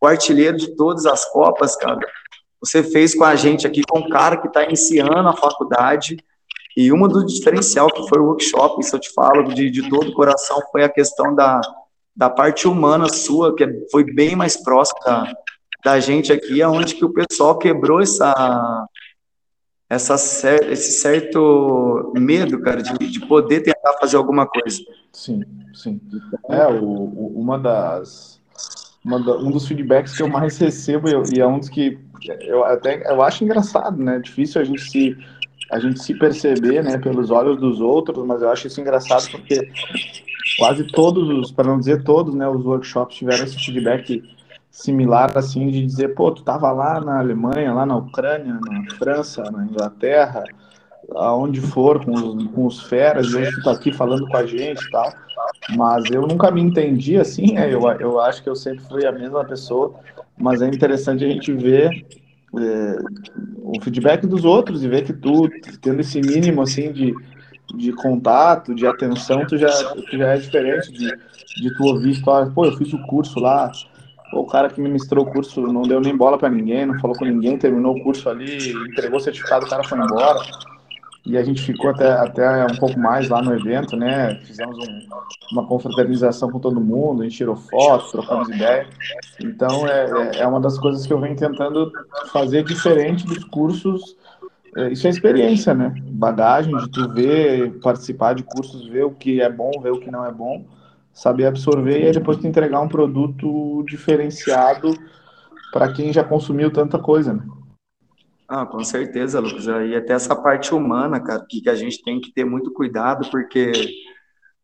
o artilheiro de todas as Copas, cara, você fez com a gente aqui, com um cara que está iniciando a faculdade, e uma do diferencial que foi o workshop, isso eu te falo de, de todo o coração, foi a questão da, da parte humana sua, que foi bem mais próxima da, da gente aqui, aonde que o pessoal quebrou essa, essa esse certo medo, cara, de, de poder tentar fazer alguma coisa. Sim, sim. É, o, o uma das um dos feedbacks que eu mais recebo e é um dos que eu até eu acho engraçado, né? Difícil a gente se a gente se perceber, né, pelos olhos dos outros, mas eu acho isso engraçado porque quase todos os, para não dizer todos, né, os workshops tiveram esse feedback similar assim de dizer, pô, tu tava lá na Alemanha, lá na Ucrânia, na França, na Inglaterra, aonde for com os, com os feras, e hoje tu tá aqui falando com a gente e tal. Mas eu nunca me entendi assim, né? eu, eu acho que eu sempre fui a mesma pessoa, mas é interessante a gente ver é, o feedback dos outros e ver que tu, tendo esse mínimo assim de, de contato, de atenção, tu já, tu já é diferente de, de tu ouvir histórias, pô, eu fiz o curso lá, o cara que ministrou o curso não deu nem bola para ninguém, não falou com ninguém, terminou o curso ali, entregou o certificado, o cara foi embora e a gente ficou até, até um pouco mais lá no evento, né? Fizemos um, uma confraternização com todo mundo, a gente tirou fotos, trocamos ideia. Então, é, é, é uma das coisas que eu venho tentando fazer diferente dos cursos. É, isso é experiência, né? Bagagem de tu ver, participar de cursos, ver o que é bom, ver o que não é bom, saber absorver e depois te entregar um produto diferenciado para quem já consumiu tanta coisa, né? Ah, com certeza, Lucas. E até essa parte humana, cara, que, que a gente tem que ter muito cuidado, porque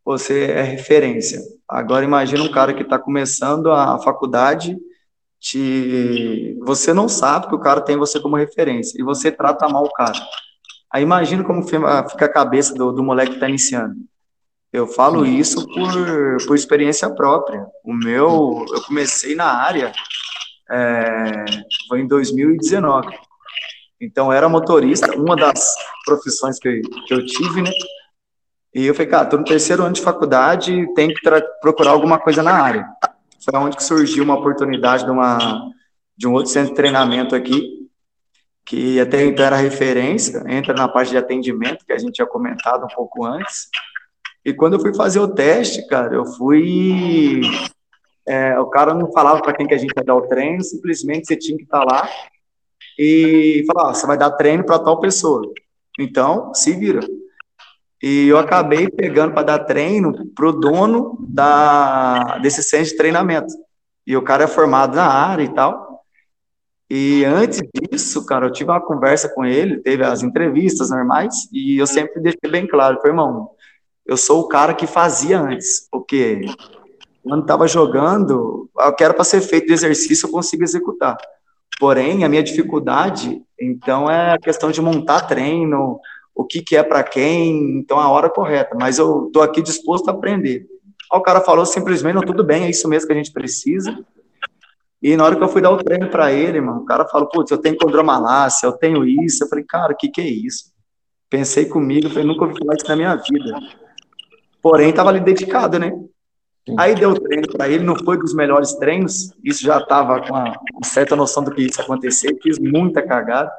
você é referência. Agora imagina um cara que está começando a faculdade, te... você não sabe que o cara tem você como referência, e você trata mal o cara. Aí imagina como fica a cabeça do, do moleque que está iniciando. Eu falo isso por, por experiência própria. O meu, eu comecei na área, é, foi em 2019. Então, era motorista, uma das profissões que, que eu tive, né? E eu falei, cara, tô no terceiro ano de faculdade, tem que procurar alguma coisa na área. Foi onde que surgiu uma oportunidade de, uma, de um outro centro de treinamento aqui, que até então era referência, entra na parte de atendimento, que a gente tinha comentado um pouco antes. E quando eu fui fazer o teste, cara, eu fui. É, o cara não falava para quem que a gente ia dar o treino, simplesmente você tinha que estar tá lá e falar, você vai dar treino para tal pessoa. Então, se vira. E eu acabei pegando para dar treino pro dono da, desse centro de treinamento. E o cara é formado na área e tal. E antes disso, cara, eu tive uma conversa com ele, teve as entrevistas normais, e eu sempre deixei bem claro, foi irmão, eu sou o cara que fazia antes, porque quando estava jogando, eu quero para ser feito de exercício, eu consigo executar. Porém, a minha dificuldade, então, é a questão de montar treino, o que, que é para quem, então a hora correta. Mas eu estou aqui disposto a aprender. O cara falou simplesmente, não, tudo bem, é isso mesmo que a gente precisa. E na hora que eu fui dar o treino para ele, mano, o cara falou, putz, eu tenho condromalácia, eu tenho isso. Eu falei, cara, o que, que é isso? Pensei comigo, falei, nunca ouvi falar isso na minha vida. Porém, estava ali dedicado, né? Sim. Aí deu treino para ele, não foi dos melhores treinos, isso já estava com uma certa noção do que isso acontecer, fiz muita cagada.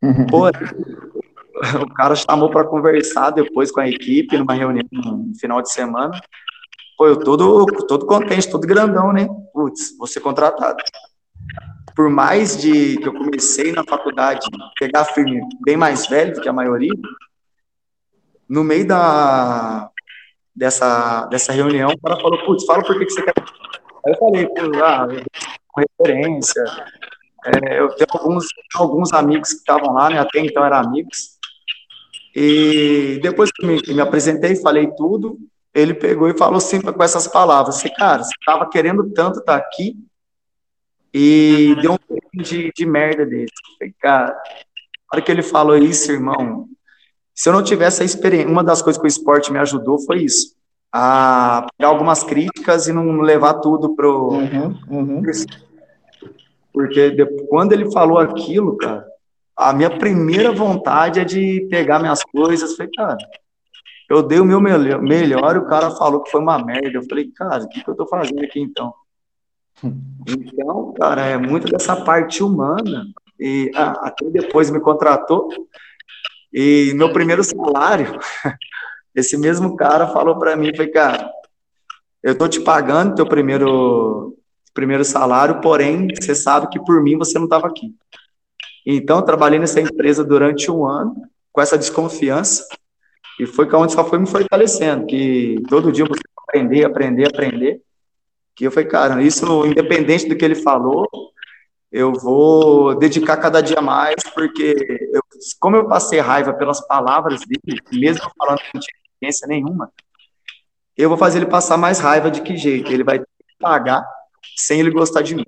Uhum. Pô, o cara chamou para conversar depois com a equipe, numa reunião no final de semana. Pô, eu todo, todo contente, todo grandão, né? Putz, vou ser contratado. Por mais de que eu comecei na faculdade pegar firme bem mais velho do que a maioria, no meio da, dessa, dessa reunião, o cara falou, putz, fala por que, que você quer. Aí eu falei, ah, com referência. É, eu tenho alguns, alguns amigos que estavam lá, né? Até então eram amigos. E depois que me, me apresentei, falei tudo, ele pegou e falou sempre com essas palavras: assim, cara, você estava querendo tanto estar tá aqui e deu um de, de merda desse. Falei, cara, na hora que ele falou isso, irmão, se eu não tivesse a experiência, uma das coisas que o esporte me ajudou foi isso. A pegar algumas críticas e não levar tudo pro. Uhum, uhum. Porque depois, quando ele falou aquilo, cara, a minha primeira vontade é de pegar minhas coisas. Falei, cara, eu dei o meu melhor, melhor e o cara falou que foi uma merda. Eu falei, cara, o que, que eu tô fazendo aqui então? Então, cara, é muito dessa parte humana. E ah, até depois me contratou. E meu primeiro salário, [laughs] esse mesmo cara falou para mim, foi, cara, eu tô te pagando teu primeiro primeiro salário, porém, você sabe que por mim você não estava aqui. Então, eu trabalhei nessa empresa durante um ano, com essa desconfiança, e foi onde só foi me fortalecendo, que todo dia buscava aprender, aprender, aprender, que eu falei, cara, isso, independente do que ele falou, eu vou dedicar cada dia mais, porque eu, como eu passei raiva pelas palavras dele, mesmo falando que não tinha experiência nenhuma, eu vou fazer ele passar mais raiva de que jeito? Ele vai pagar sem ele gostar de mim.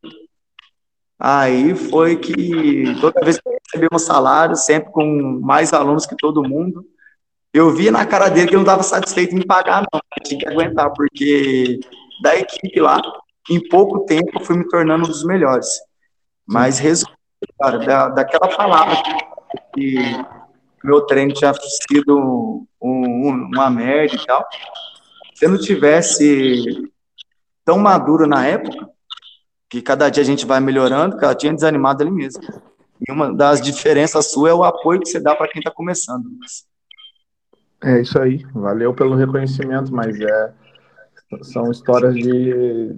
Aí foi que toda vez que eu recebi um salário, sempre com mais alunos que todo mundo, eu via na cara dele que ele não estava satisfeito em pagar, não. Eu tinha que aguentar, porque da equipe lá, em pouco tempo, eu fui me tornando um dos melhores. Mas resultado, cara, da, daquela palavra que meu treino tinha sido um, um, uma merda e tal, se eu não tivesse tão maduro na época, que cada dia a gente vai melhorando, cara, tinha desanimado ali mesmo. E uma das diferenças sua é o apoio que você dá para quem está começando. É isso aí, valeu pelo reconhecimento, mas é, são histórias de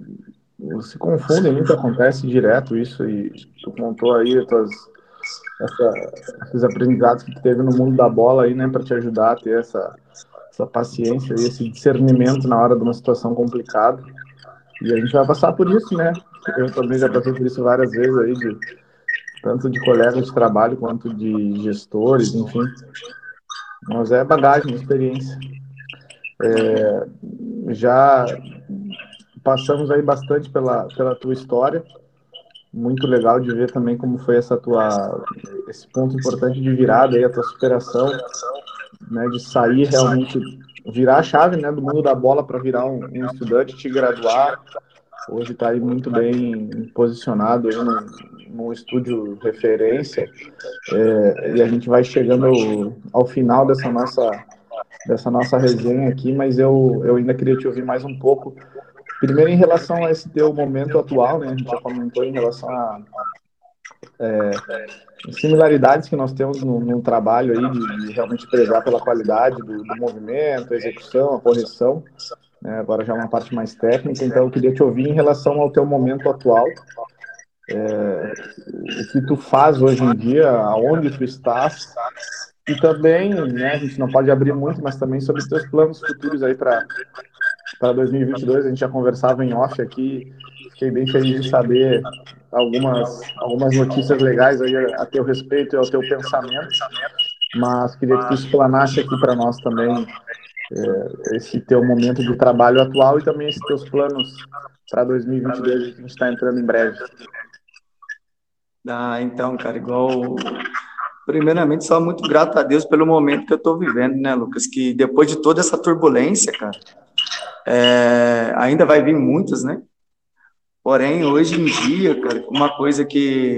se confundem muito, acontece direto isso, e tu contou aí tuas, essa, esses aprendizados que tu teve no mundo da bola aí, né, para te ajudar a ter essa, essa paciência e esse discernimento na hora de uma situação complicada. E a gente vai passar por isso, né? Eu também já passei por isso várias vezes aí, de, tanto de colegas de trabalho quanto de gestores, enfim. Mas é bagagem, experiência. É, já passamos aí bastante pela, pela tua história. Muito legal de ver também como foi essa tua esse ponto importante de virada aí, a tua superação, né, de sair realmente virar a chave, né, do mundo da bola para virar um, um, estudante, te graduar. Hoje está aí muito bem posicionado aí no, no estúdio referência. É, e a gente vai chegando ao, ao final dessa nossa dessa nossa resenha aqui, mas eu, eu ainda queria te ouvir mais um pouco Primeiro, em relação a esse teu momento atual, né? A gente já comentou em relação a é, similaridades que nós temos no, no trabalho aí de, de, realmente prezar pela qualidade do, do movimento, a execução, a correção. Né? Agora já é uma parte mais técnica, então eu queria te ouvir em relação ao teu momento atual. É, o que tu faz hoje em dia, aonde tu estás, e também, né, a gente não pode abrir muito, mas também sobre os teus planos futuros aí para para 2022. A gente já conversava em off aqui. Fiquei bem feliz de saber algumas, algumas notícias legais aí a teu respeito e ao teu pensamento. Mas queria que tu explanasse aqui para nós também é, esse teu momento de trabalho atual e também esses teus planos para 2022, que a gente está entrando em breve. Ah, então, cara, igual. Primeiramente, só muito grato a Deus pelo momento que eu estou vivendo, né, Lucas? Que depois de toda essa turbulência, cara, é, ainda vai vir muitas, né? Porém, hoje em dia, cara, uma coisa que,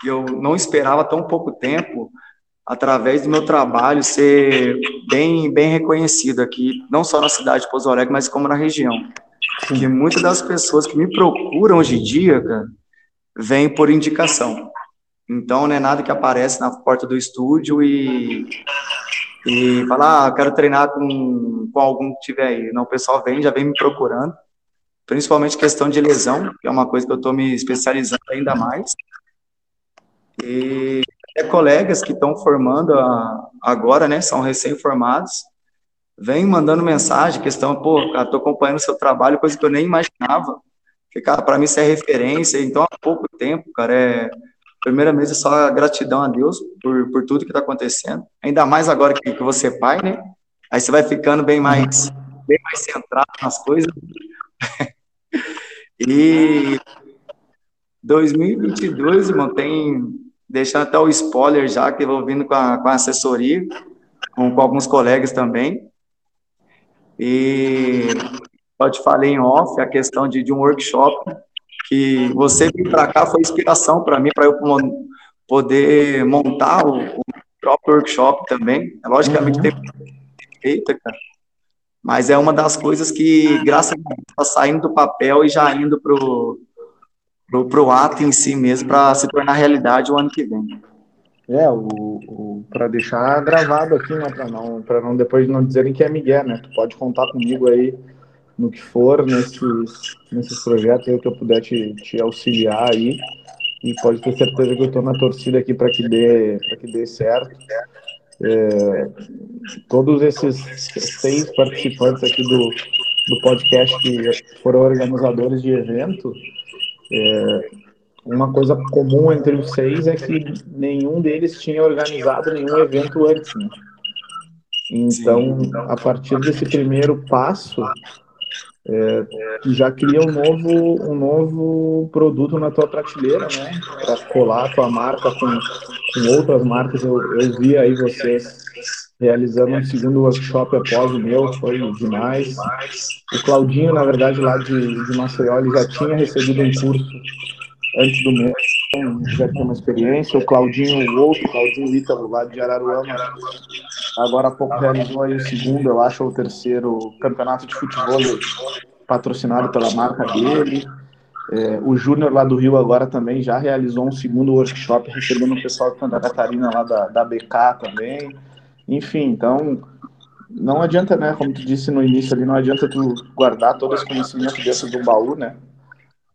que eu não esperava tão pouco tempo, através do meu trabalho, ser bem, bem reconhecido aqui, não só na cidade de Pouso Alegre, mas como na região. Que muitas das pessoas que me procuram hoje em dia, cara, vêm por indicação. Então, não é nada que aparece na porta do estúdio e, e fala, ah, quero treinar com, com algum que tiver aí. Não, o pessoal vem, já vem me procurando, principalmente questão de lesão, que é uma coisa que eu estou me especializando ainda mais. E é, colegas que estão formando a, agora, né, são recém-formados, vêm mandando mensagem, questão, pô, estou acompanhando o seu trabalho, coisa que eu nem imaginava, que, cara, para mim isso é referência, então há pouco tempo, cara, é, primeiramente só gratidão a Deus por, por tudo que está acontecendo, ainda mais agora que, que você é pai, né, aí você vai ficando bem mais, bem mais centrado nas coisas, [laughs] e 2022, irmão, tem deixando até o spoiler já, que eu vou vindo com a, com a assessoria, com, com, alguns colegas também. E pode falar em off a questão de, de um workshop que você vir para cá foi inspiração para mim, para eu poder montar o, o, próprio workshop também. Logicamente, uhum. tem feita, cara. Mas é uma das coisas que, graças a Deus, está saindo do papel e já indo para o para o ato em si mesmo, para se tornar realidade o ano que vem. É, o, o para deixar gravado aqui, né, para não, para não depois não dizerem que é Miguel, né? Tu pode contar comigo aí no que for nesses, nesses projetos aí que eu puder te, te auxiliar aí e pode ter certeza que eu estou na torcida aqui para que dê para que dê certo. É, todos esses seis participantes aqui do, do podcast que foram organizadores de evento, é, uma coisa comum entre os seis é que nenhum deles tinha organizado nenhum evento antes. Né? Então, a partir desse primeiro passo, é, já cria um novo, um novo produto na tua prateleira, né? Para colar a tua marca com, com outras marcas. Eu, eu vi aí vocês realizando um segundo workshop após o meu, foi demais. O Claudinho, na verdade, lá de, de Maceió, ele já tinha recebido um curso antes do meu, então já tinha uma experiência. O Claudinho, o outro, Claudinho Ítalo, lá de Araruama, agora há pouco realizou aí o segundo, eu acho, ou o terceiro campeonato de futebol patrocinado pela marca dele. É, o Júnior lá do Rio agora também já realizou um segundo workshop, recebendo o pessoal de Santa Catarina lá da, da BK também. Enfim, então não adianta, né? Como tu disse no início ali, não adianta tu guardar todo esse conhecimento dentro do baú, né?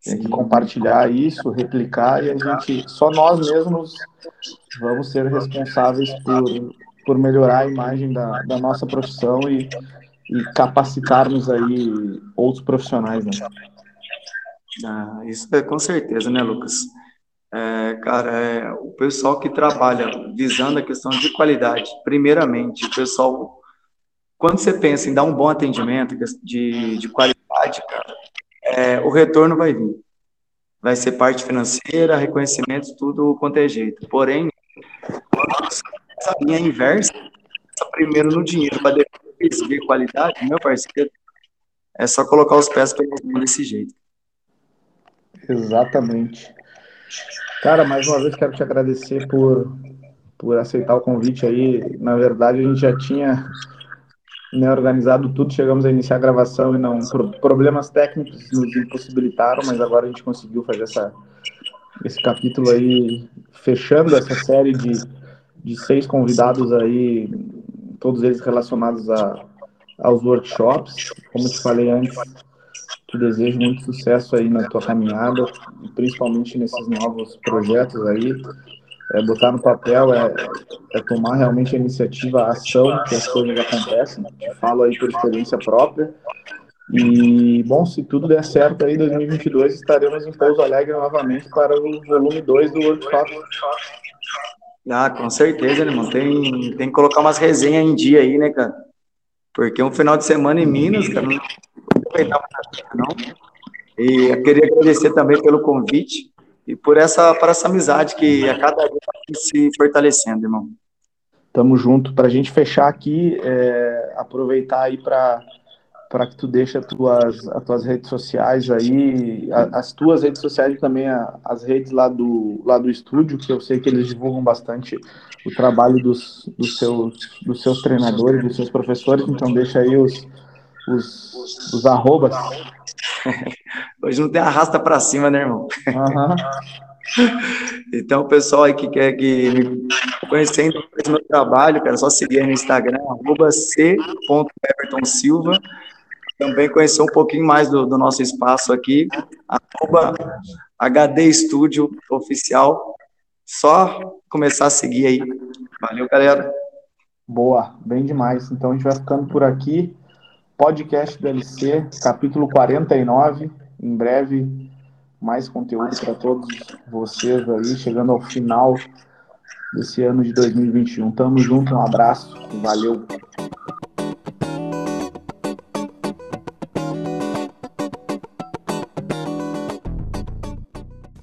Tem que compartilhar isso, replicar e a gente, só nós mesmos vamos ser responsáveis por, por melhorar a imagem da, da nossa profissão e, e capacitarmos aí outros profissionais, né? Ah, isso é com certeza, né, Lucas? É, cara, é, o pessoal que trabalha visando a questão de qualidade, primeiramente, o pessoal, quando você pensa em dar um bom atendimento de, de qualidade, cara, é, o retorno vai vir. Vai ser parte financeira, reconhecimento, tudo quanto é jeito. Porém, essa linha inversa, primeiro no dinheiro, para depois ver qualidade, meu parceiro, é só colocar os pés pelas mãos desse jeito. Exatamente. Cara, mais uma vez quero te agradecer por, por aceitar o convite aí. Na verdade, a gente já tinha né, organizado tudo, chegamos a iniciar a gravação e não. Problemas técnicos nos impossibilitaram, mas agora a gente conseguiu fazer essa, esse capítulo aí, fechando essa série de, de seis convidados aí, todos eles relacionados a, aos workshops. Como te falei antes, te desejo muito sucesso aí na tua caminhada, principalmente nesses novos projetos aí. É, botar no papel é, é, tomar realmente a iniciativa, a ação que as coisas acontecem. Te falo aí por experiência própria. E, bom, se tudo der certo aí, 2022 estaremos em Pouso Alegre novamente para o volume 2 do workshop. Ah, com certeza, né, irmão? Tem, tem que colocar umas resenhas em dia aí, né, cara? Porque um final de semana em Minas, cara, não não. E eu queria agradecer também pelo convite e por essa, por essa amizade que a cada dia está se fortalecendo, irmão. Tamo junto. Para a gente fechar aqui, é, aproveitar aí para para que tu deixe as tuas, as tuas redes sociais aí, as tuas redes sociais e também as redes lá do, lá do estúdio, que eu sei que eles divulgam bastante o trabalho dos, dos, seus, dos seus treinadores, dos seus professores, então deixa aí os, os, os arrobas. [laughs] Hoje não tem arrasta para cima, né, irmão? Uhum. [laughs] Então, o pessoal aí que quer que me conhecendo o meu trabalho, cara, é só seguir no Instagram, arroba c.evertonsilva. Também conhecer um pouquinho mais do, do nosso espaço aqui, arroba HD Studio Oficial. Só começar a seguir aí. Valeu, galera. Boa, bem demais. Então a gente vai ficando por aqui. Podcast do LC, capítulo 49. Em breve, mais conteúdo para todos vocês aí, chegando ao final desse ano de 2021. Tamo junto, um abraço, valeu.